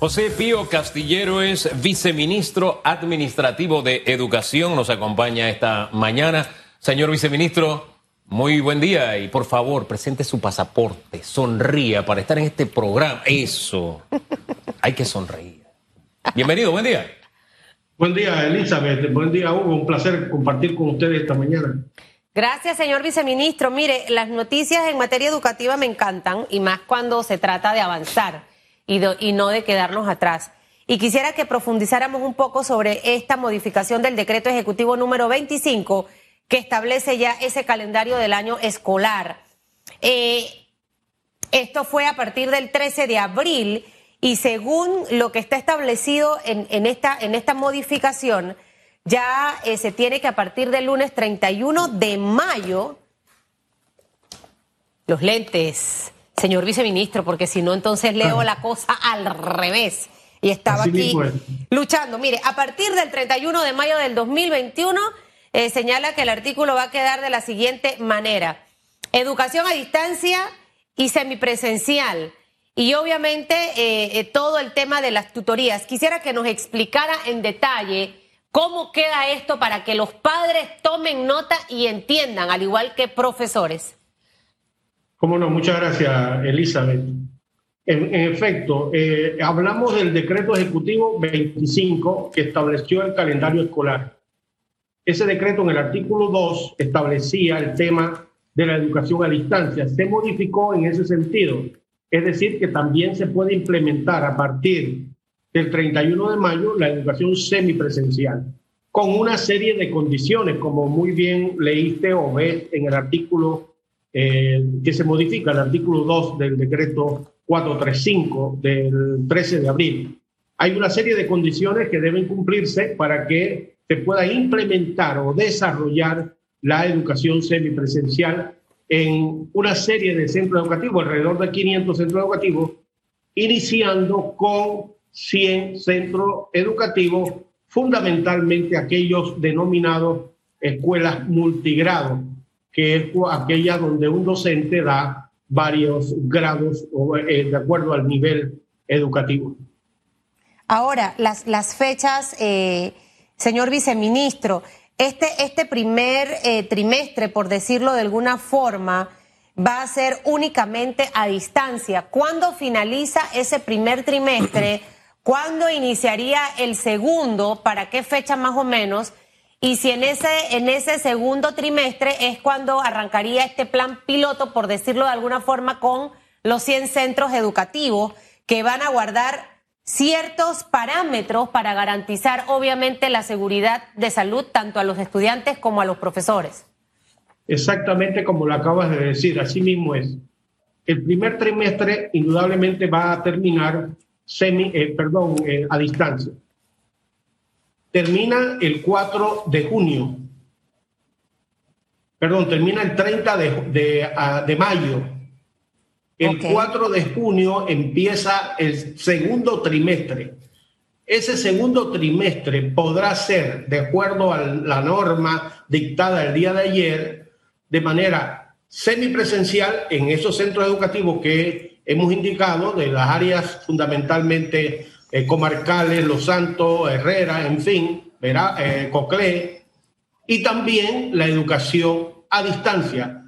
José Pío Castillero es viceministro administrativo de Educación. Nos acompaña esta mañana. Señor viceministro, muy buen día y por favor presente su pasaporte, sonría para estar en este programa. Eso, hay que sonreír. Bienvenido, buen día. Buen día, Elizabeth. Buen día, Hugo. Un placer compartir con ustedes esta mañana. Gracias, señor viceministro. Mire, las noticias en materia educativa me encantan y más cuando se trata de avanzar y, no de quedarnos atrás. Y quisiera que profundizáramos un poco sobre esta modificación del decreto ejecutivo número 25 que establece ya ese calendario del año escolar. Eh, esto fue a partir del 13 de abril y según lo que está establecido en, esta, en esta modificación, ya eh, se tiene que a partir del lunes 31 de mayo, los lentes, señor viceministro, porque si no, entonces leo la cosa al revés. Y estaba aquí luchando. Mire, a partir del 31 de mayo del 2021, eh, señala que el artículo va a quedar de la siguiente manera. Educación a distancia y semipresencial. Y obviamente eh, eh, todo el tema de las tutorías. Quisiera que nos explicara en detalle cómo queda esto para que los padres tomen nota y entiendan, al igual que profesores. Cómo no, muchas gracias, Elizabeth. En, efecto, eh, hablamos del decreto ejecutivo 25 que estableció el calendario escolar. Ese decreto en el artículo 2 establecía el tema de la educación a distancia. Se modificó en ese sentido. Es decir, que también se puede implementar a partir del 31 de mayo la educación semipresencial, con una serie de condiciones, como muy bien leíste o ves en el artículo eh, que se modifica el artículo 2 del decreto 435 del 13 de abril. Hay una serie de condiciones que deben cumplirse para que se pueda implementar o desarrollar la educación semipresencial en una serie de centros educativos, alrededor de 500 centros educativos, iniciando con 100 centros educativos, fundamentalmente aquellos denominados escuelas multigrados, que es aquella donde un docente da varios grados eh, de acuerdo al nivel educativo. Ahora, las, las fechas, eh, señor viceministro, este, este primer eh, trimestre, por decirlo de alguna forma, va a ser únicamente a distancia. ¿Cuándo finaliza ese primer trimestre? ¿Cuándo iniciaría el segundo? ¿Para qué fecha más o menos? Y si en ese, en ese segundo trimestre es cuando arrancaría este plan piloto, por decirlo de alguna forma, con los 100 centros educativos que van a guardar ciertos parámetros para garantizar, obviamente, la seguridad de salud tanto a los estudiantes como a los profesores. Exactamente como lo acabas de decir, así mismo es. El primer trimestre indudablemente va a terminar semi, eh, perdón, eh, a distancia termina el 4 de junio. Perdón, termina el 30 de, ah, de, mayo. El 4 de junio empieza el segundo trimestre. Ese segundo trimestre podrá ser, de acuerdo a la norma dictada el día de ayer, de manera semipresencial en esos centros educativos que hemos indicado, de las áreas fundamentalmente eh, comarcales, Los Santos, Herrera, en fin, verá, eh, y también la educación a distancia,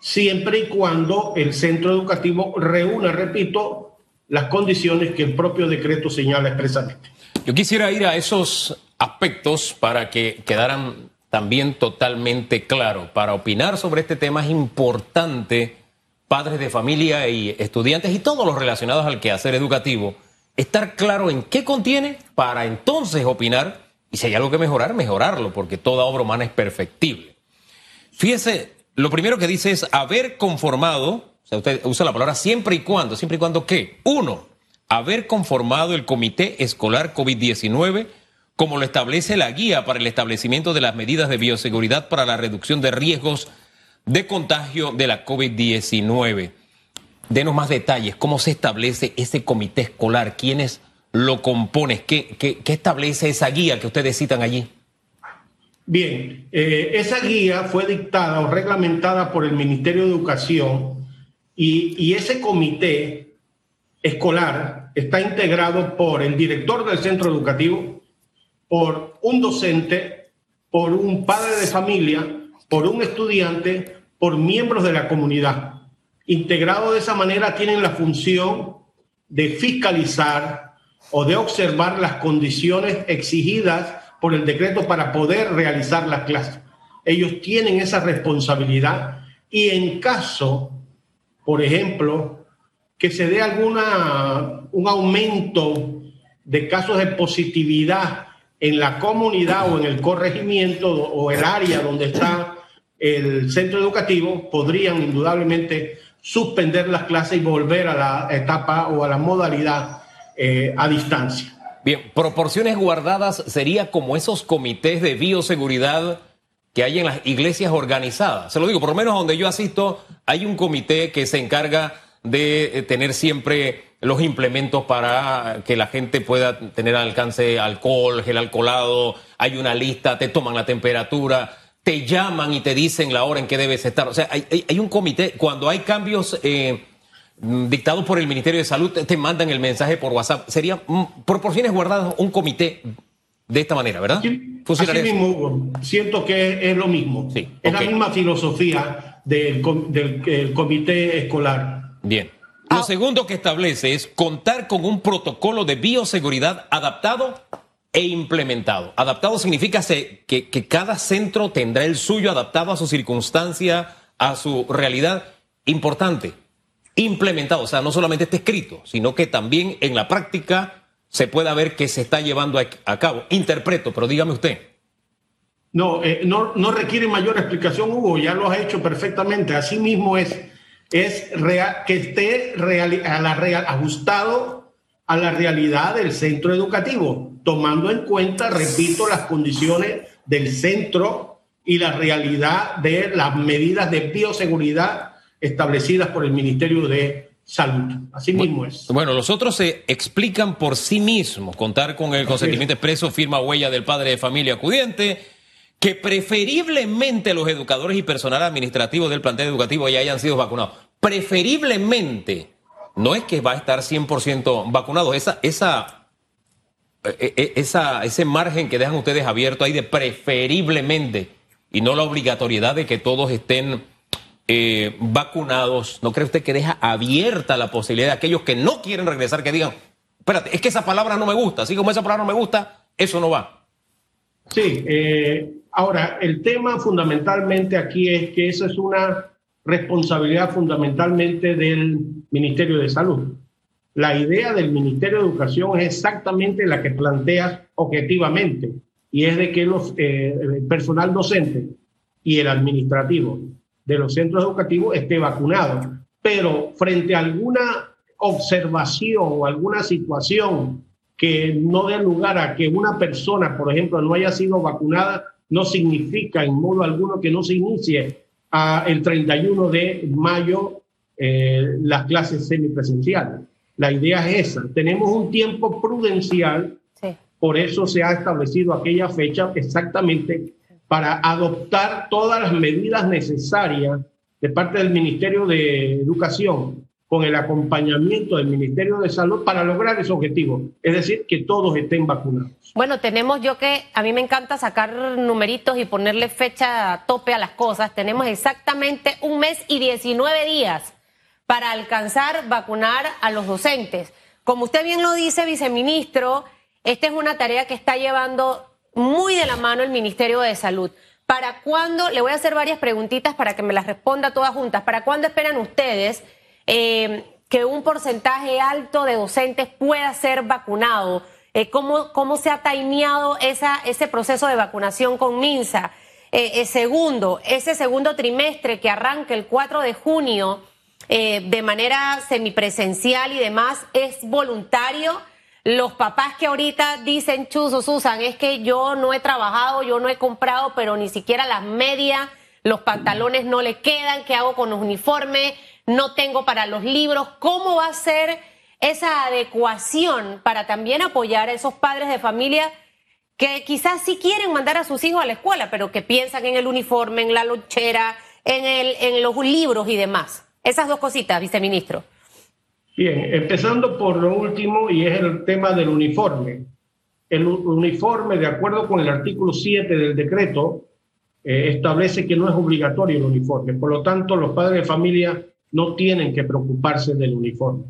siempre y cuando el centro educativo reúna, repito, las condiciones que el propio decreto señala expresamente. Yo quisiera ir a esos aspectos para que quedaran también totalmente claros. Para opinar sobre este tema es importante, padres de familia y estudiantes y todos los relacionados al quehacer educativo, estar claro en qué contiene para entonces opinar y si hay algo que mejorar, mejorarlo, porque toda obra humana es perfectible. Fíjese, lo primero que dice es haber conformado, o sea, usted usa la palabra siempre y cuando, siempre y cuando qué. Uno, haber conformado el Comité Escolar COVID-19 como lo establece la guía para el establecimiento de las medidas de bioseguridad para la reducción de riesgos de contagio de la COVID-19. Denos más detalles, cómo se establece ese comité escolar, quiénes lo compone, qué, qué, establece esa guía que ustedes citan allí. Bien, eh, esa guía fue dictada o reglamentada por el Ministerio de Educación y, ese comité escolar está integrado por el director del centro educativo, por un docente, por un padre de familia, por un estudiante, por miembros de la comunidad. Integrado de esa manera tienen la función de fiscalizar o de observar las condiciones exigidas por el decreto para poder realizar las clases. Ellos tienen esa responsabilidad y en caso, por ejemplo, que se dé alguna un aumento de casos de positividad en la comunidad o en el corregimiento o el área donde está el centro educativo, podrían indudablemente suspender las clases y volver a la etapa o a la modalidad eh, a distancia. Bien, proporciones guardadas sería como esos comités de bioseguridad que hay en las iglesias organizadas. Se lo digo, por lo menos donde yo asisto, hay un comité que se encarga de eh, tener siempre los implementos para que la gente pueda tener alcance alcohol, gel alcoholado, hay una lista, te toman la temperatura, te llaman y te dicen la hora en que debes estar. O sea, hay, un comité, cuando hay cambios eh, dictados por el Ministerio de Salud, te mandan el mensaje por WhatsApp. Sería mm, proporciones guardadas un comité de esta manera, ¿verdad? Sí, así mismo, siento que es lo mismo. Sí, es la misma filosofía del, del comité escolar. Bien. Lo segundo que establece es contar con un protocolo de bioseguridad adaptado e implementado. Adaptado significa que, cada centro tendrá el suyo adaptado a su circunstancia, a su realidad. Importante, implementado, o sea, no solamente está escrito, sino que también en la práctica se pueda ver que se está llevando a, cabo. Interpreto, pero dígame usted. No, eh, no, no requiere mayor explicación, Hugo, ya lo has hecho perfectamente. Así mismo es, es real, que esté ajustado a la realidad del centro educativo, tomando en cuenta, repito, las condiciones del centro y la realidad de las medidas de bioseguridad establecidas por el Ministerio de salud. Así mismo es. Bueno, los otros se explican por sí mismos. Contar con el consentimiento expreso, firma huella del padre de familia acudiente, que preferiblemente los educadores y personal administrativo del plantel educativo ya hayan sido vacunados. Preferiblemente. No es que va a estar 100% vacunado. Esa, esa, esa, ese margen que dejan ustedes abierto ahí de preferiblemente y no la obligatoriedad de que todos estén eh, vacunados, ¿no cree usted que deja abierta la posibilidad de aquellos que no quieren regresar que digan, espérate, es que esa palabra no me gusta, así como esa palabra no me gusta, eso no va? Sí, eh, ahora, el tema fundamentalmente aquí es que eso es una responsabilidad fundamentalmente del Ministerio de Salud. La idea del Ministerio de Educación es exactamente la que planteas objetivamente, y es de que eh, el personal docente y el administrativo de los centros educativos esté vacunado. Pero frente a alguna observación o alguna situación que no dé lugar a que una persona, por ejemplo, no haya sido vacunada, no significa en modo alguno que no se inicie el 31 de mayo eh, las clases semipresenciales. La idea es esa. Tenemos un tiempo prudencial, por eso se ha establecido aquella fecha exactamente para adoptar todas las medidas necesarias de parte del Ministerio de Educación con el acompañamiento del Ministerio de Salud para lograr ese objetivo, es decir, que todos estén vacunados. Bueno, tenemos yo que a mí me encanta sacar numeritos y ponerle fecha a tope a las cosas. Tenemos exactamente un mes y 19 días para alcanzar vacunar a los docentes. Como usted bien lo dice, viceministro, esta es una tarea que está llevando muy de la mano el Ministerio de Salud. ¿Para cuándo? Le voy a hacer varias preguntitas para que me las responda todas juntas. ¿Para cuándo esperan ustedes eh, que un porcentaje alto de docentes pueda ser vacunado? Eh, ¿cómo, ¿Cómo se ha taimeado esa, ese proceso de vacunación con MINSA? Eh, segundo, ese segundo trimestre que arranca el 4 de junio de manera semipresencial y demás, ¿es voluntario? los papás que ahorita dicen, Chuzo, Susan, es que yo no he trabajado, yo no he comprado, pero ni siquiera las medias, los pantalones no le quedan, ¿qué hago con los uniformes? No tengo para los libros. ¿Cómo va a ser esa adecuación para también apoyar a esos padres de familia que quizás sí quieren mandar a sus hijos a la escuela, pero que piensan en el uniforme, en la lonchera, en, el, en los libros y demás? Esas dos cositas, viceministro. Bien, empezando por lo último y es el tema del uniforme. El uniforme, de acuerdo con el artículo 7 del decreto, eh, establece que no es obligatorio el uniforme. Por lo tanto, los padres de familia no tienen que preocuparse del uniforme.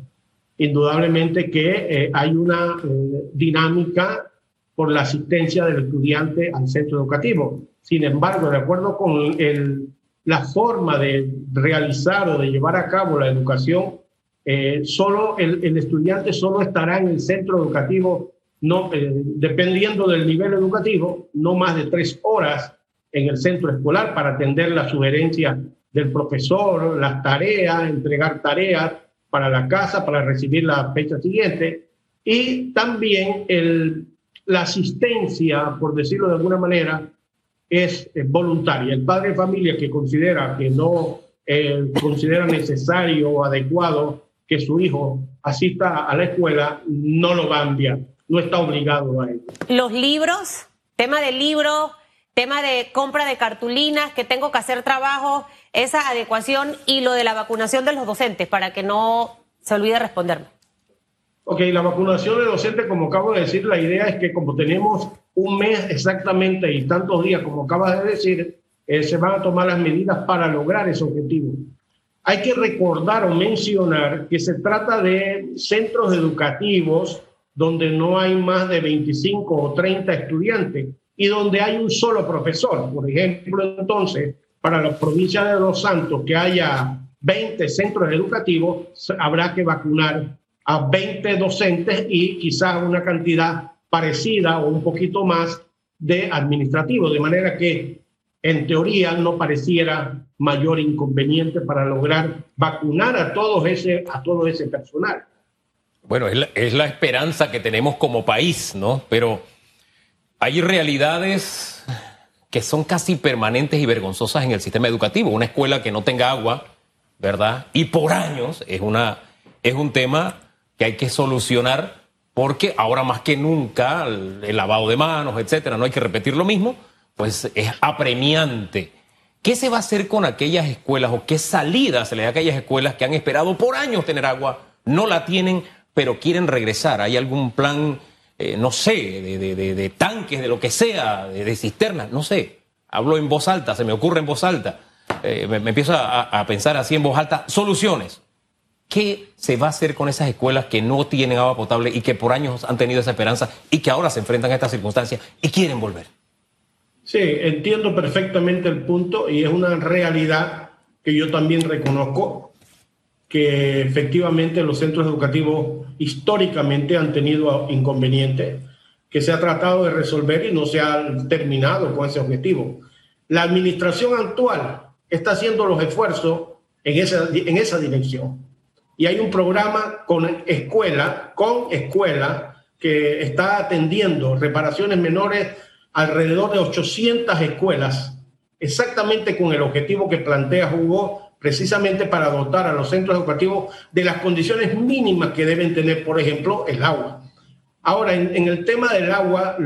Indudablemente que eh, hay una eh, dinámica por la asistencia del estudiante al centro educativo. Sin embargo, de acuerdo con el, la forma de realizar o de llevar a cabo la educación, eh, solo el, estudiante solo estará en el centro educativo, no, eh, dependiendo del nivel educativo, no más de tres horas en el centro escolar para atender las sugerencias del profesor, las tareas, entregar tareas para la casa, para recibir la fecha siguiente, y también el, la asistencia, por decirlo de alguna manera, es, voluntaria. El padre de familia que considera que no eh, considera necesario o adecuado que su hijo asista a la escuela, no lo va a enviar, no está obligado a ello. Los libros, tema de libros, tema de compra de cartulinas, que tengo que hacer trabajo, esa adecuación y lo de la vacunación de los docentes, para que no se olvide responderme. Ok, la vacunación de docentes, como acabo de decir, la idea es que como tenemos un mes exactamente y tantos días, como acabas de decir, eh, se van a tomar las medidas para lograr ese objetivo. Hay que recordar o mencionar que se trata de centros educativos donde no hay más de 25 o 30 estudiantes y donde hay un solo profesor. Por ejemplo, entonces, para la provincia de Los Santos, que haya 20 centros educativos, habrá que vacunar a 20 docentes y quizás una cantidad parecida o un poquito más de administrativos, de manera que en teoría no pareciera mayor inconveniente para lograr vacunar a, todos ese, a todo ese personal. Bueno, es la, es la esperanza que tenemos como país, ¿no? Pero hay realidades que son casi permanentes y vergonzosas en el sistema educativo. Una escuela que no tenga agua, ¿verdad? Y por años es, una, es un tema que hay que solucionar porque ahora más que nunca el, lavado de manos, etcétera, no hay que repetir lo mismo, pues es apremiante ¿Qué se va a hacer con aquellas escuelas o qué salida se le da a aquellas escuelas que han esperado por años tener agua, no la tienen, pero quieren regresar? ¿Hay algún plan, eh, no sé, de, tanques, de lo que sea, de, cisternas? No sé. Hablo en voz alta, se me ocurre en voz alta. Eh, me, empiezo a, pensar así en voz alta. Soluciones. ¿Qué se va a hacer con esas escuelas que no tienen agua potable y que por años han tenido esa esperanza y que ahora se enfrentan a estas circunstancias y quieren volver? Sí, entiendo perfectamente el punto y es una realidad que yo también reconozco que efectivamente los centros educativos históricamente han tenido inconvenientes que se ha tratado de resolver y no se ha terminado con ese objetivo. La administración actual está haciendo los esfuerzos en esa, en esa dirección. Y hay un programa con escuela, con escuela, que está atendiendo reparaciones menores alrededor de 800 escuelas, exactamente con el objetivo que plantea Hugo, precisamente para dotar a los centros educativos de las condiciones mínimas que deben tener, por ejemplo, el agua. Ahora, en, el tema del agua,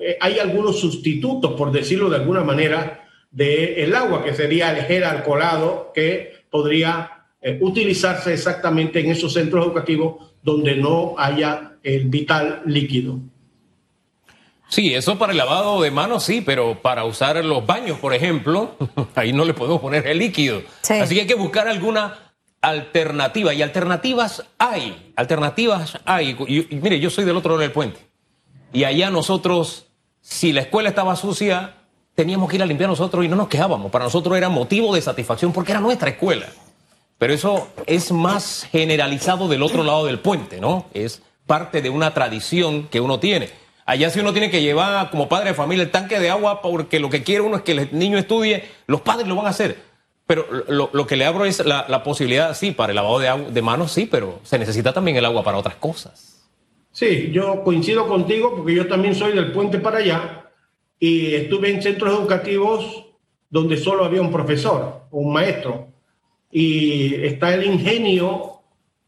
eh, hay algunos sustitutos, por decirlo de alguna manera, del agua, que sería el gel alcoholado, que podría eh, utilizarse exactamente en esos centros educativos donde no haya el vital líquido. Sí, eso para el lavado de manos sí, pero para usar los baños, por ejemplo, ahí no le podemos poner el líquido. Así que hay que buscar alguna alternativa. Y alternativas hay, alternativas hay. mire, yo soy del otro lado del puente. Y allá nosotros, si la escuela estaba sucia, teníamos que ir a limpiar nosotros y no nos quejábamos. Para nosotros era motivo de satisfacción porque era nuestra escuela. Pero eso es más generalizado del otro lado del puente, ¿no? Es parte de una tradición que uno tiene. Allá si uno tiene que llevar como padre de familia el tanque de agua porque lo que quiere uno es que el niño estudie, los padres lo van a hacer. Pero lo, que le abro es la, posibilidad, sí, para el lavado de, de manos, sí, pero se necesita también el agua para otras cosas. Sí, yo coincido contigo porque yo también soy del puente para allá y estuve en centros educativos donde solo había un profesor o un maestro y está el ingenio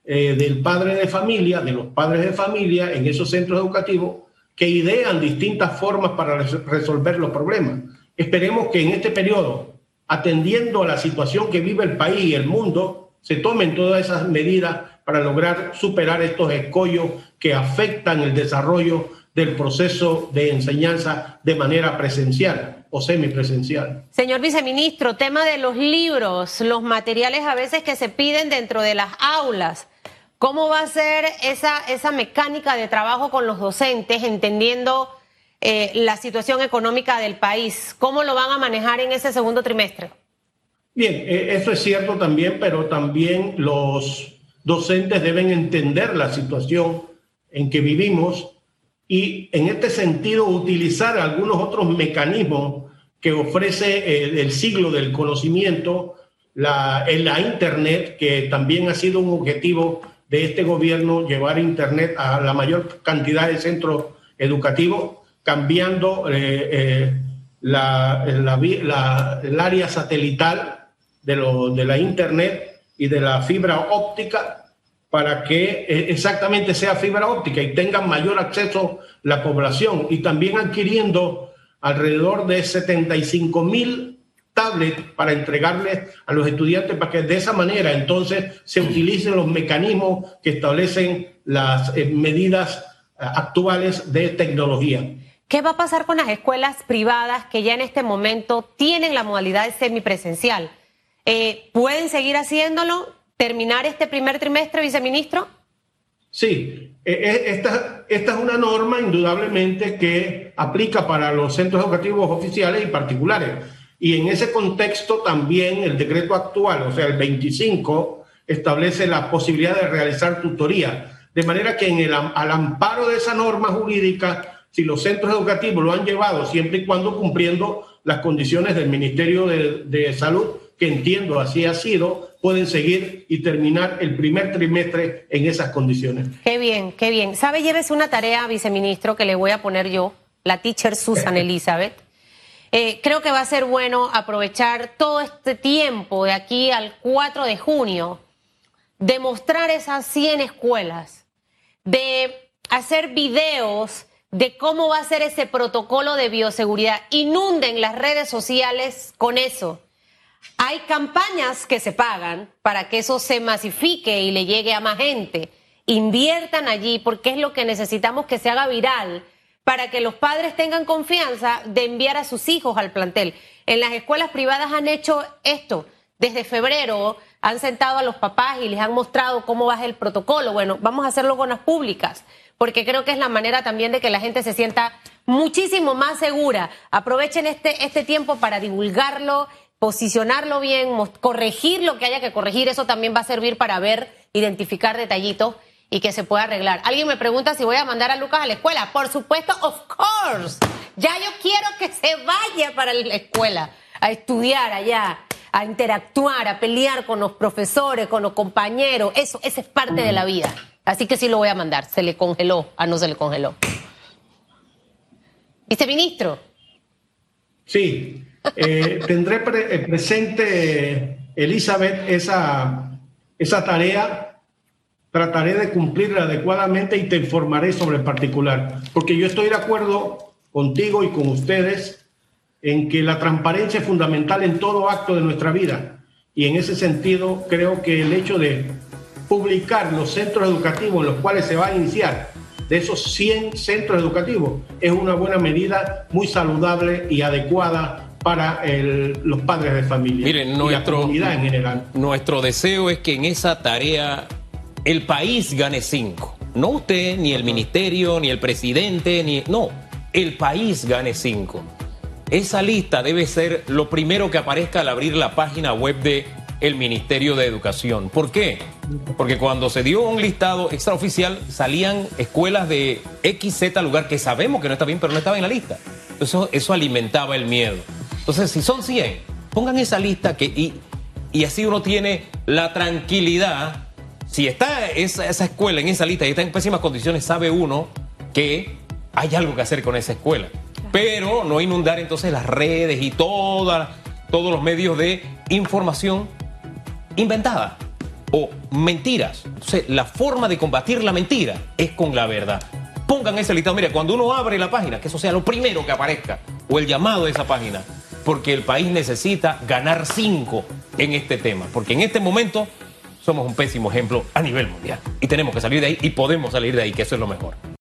eh, del padre de familia, de los padres de familia en esos centros educativos que idean distintas formas para resolver los problemas. Esperemos que en este periodo, atendiendo a la situación que vive el país y el mundo, se tomen todas esas medidas para lograr superar estos escollos que afectan el desarrollo del proceso de enseñanza de manera presencial o semipresencial. Señor viceministro, tema de los libros, los materiales a veces que se piden dentro de las aulas. ¿Cómo va a ser esa, esa mecánica de trabajo con los docentes, entendiendo eh, la situación económica del país? ¿Cómo lo van a manejar en ese segundo trimestre? Bien, eh, eso es cierto también, pero también los docentes deben entender la situación en que vivimos y en este sentido utilizar algunos otros mecanismos que ofrece el siglo del conocimiento, la, la Internet, que también ha sido un objetivo de este gobierno, llevar Internet a la mayor cantidad de centros educativos, cambiando eh, eh, la, el área satelital de, lo, de la Internet y de la fibra óptica para que eh, exactamente sea fibra óptica y tenga mayor acceso la población y también adquiriendo alrededor de 75 mil tablets para entregarles a los estudiantes para que de esa manera entonces se utilicen los mecanismos que establecen las eh, medidas eh, actuales de tecnología. ¿Qué va a pasar con las escuelas privadas que ya en este momento tienen la modalidad de semipresencial? ¿Pueden seguir haciéndolo? Terminar este primer trimestre, viceministro? Sí, e, e, esta, esta es una norma indudablemente que aplica para los centros educativos oficiales y particulares. Y en ese contexto también el decreto actual, o sea, el 25, establece la posibilidad de realizar tutoría. De manera que en el, al amparo de esa norma jurídica, si los centros educativos lo han llevado siempre y cuando cumpliendo las condiciones del Ministerio de, de Salud, que entiendo así ha sido, pueden seguir y terminar el primer trimestre en esas condiciones. Qué bien, qué bien. ¿Sabe? Llévese una tarea, viceministro, que le voy a poner yo, la teacher Susan Elizabeth. Eh, creo que va a ser bueno aprovechar todo este tiempo de aquí al 4 de junio, de mostrar esas 100 escuelas, de hacer videos de cómo va a ser ese protocolo de bioseguridad. Inunden las redes sociales con eso hay campañas que se pagan para que eso se masifique y le llegue a más gente. Inviertan allí porque es lo que necesitamos que se haga viral para que los padres tengan confianza de enviar a sus hijos al plantel. En las escuelas privadas han hecho esto. Desde febrero han sentado a los papás y les han mostrado cómo va el protocolo. Bueno, vamos a hacerlo con las públicas, porque creo que es la manera también de que la gente se sienta muchísimo más segura. Aprovechen este, este tiempo para divulgarlo posicionarlo bien, corregir lo que haya que corregir, eso también va a servir para ver, identificar detallitos y que se pueda arreglar. Alguien me pregunta si voy a mandar a Lucas a la escuela. Por supuesto, of course. Ya yo quiero que se vaya para la escuela a estudiar allá, a interactuar, a pelear con los profesores, con los compañeros. Eso, eso es parte de la vida. Así que sí lo voy a mandar. Se le congeló. Ah, no se le congeló. Viceministro. Sí, eh, tendré eh, presente, Elizabeth, esa, esa tarea. Trataré de cumplirla adecuadamente y te informaré sobre el particular, porque yo estoy de acuerdo contigo y con ustedes en que la transparencia es fundamental en todo acto de nuestra vida. Y en ese sentido, creo que el hecho de publicar los centros educativos en los cuales se va a iniciar, de esos 100 centros educativos, es una buena medida, muy saludable y adecuada para los padres de familia Miren, nuestro, la comunidad en general. Nuestro deseo es que en esa tarea el país gane cinco. No usted, ni el ministerio, ni el presidente, ni. No, el país gane cinco. Esa lista debe ser lo primero que aparezca al abrir la página web de el Ministerio de Educación. ¿Por qué? Porque cuando se dio un listado extraoficial salían escuelas de XZ lugar que sabemos que no está bien, pero no estaba en la lista. Eso, eso alimentaba el miedo. Entonces, si son 100, pongan esa lista que, y, y así uno tiene la tranquilidad. Si está esa, esa escuela en esa lista y está en pésimas condiciones, sabe uno que hay algo que hacer con esa escuela. Pero no inundar entonces las redes y toda, todos los medios de información inventada o mentiras. Entonces, la forma de combatir la mentira es con la verdad. Pongan ese listado. Mira, cuando uno abre la página, que eso sea lo primero que aparezca, o el llamado de esa página, porque el país necesita ganar cinco en este tema, porque en este momento somos un pésimo ejemplo a nivel mundial. Y tenemos que salir de ahí y podemos salir de ahí, que eso es lo mejor.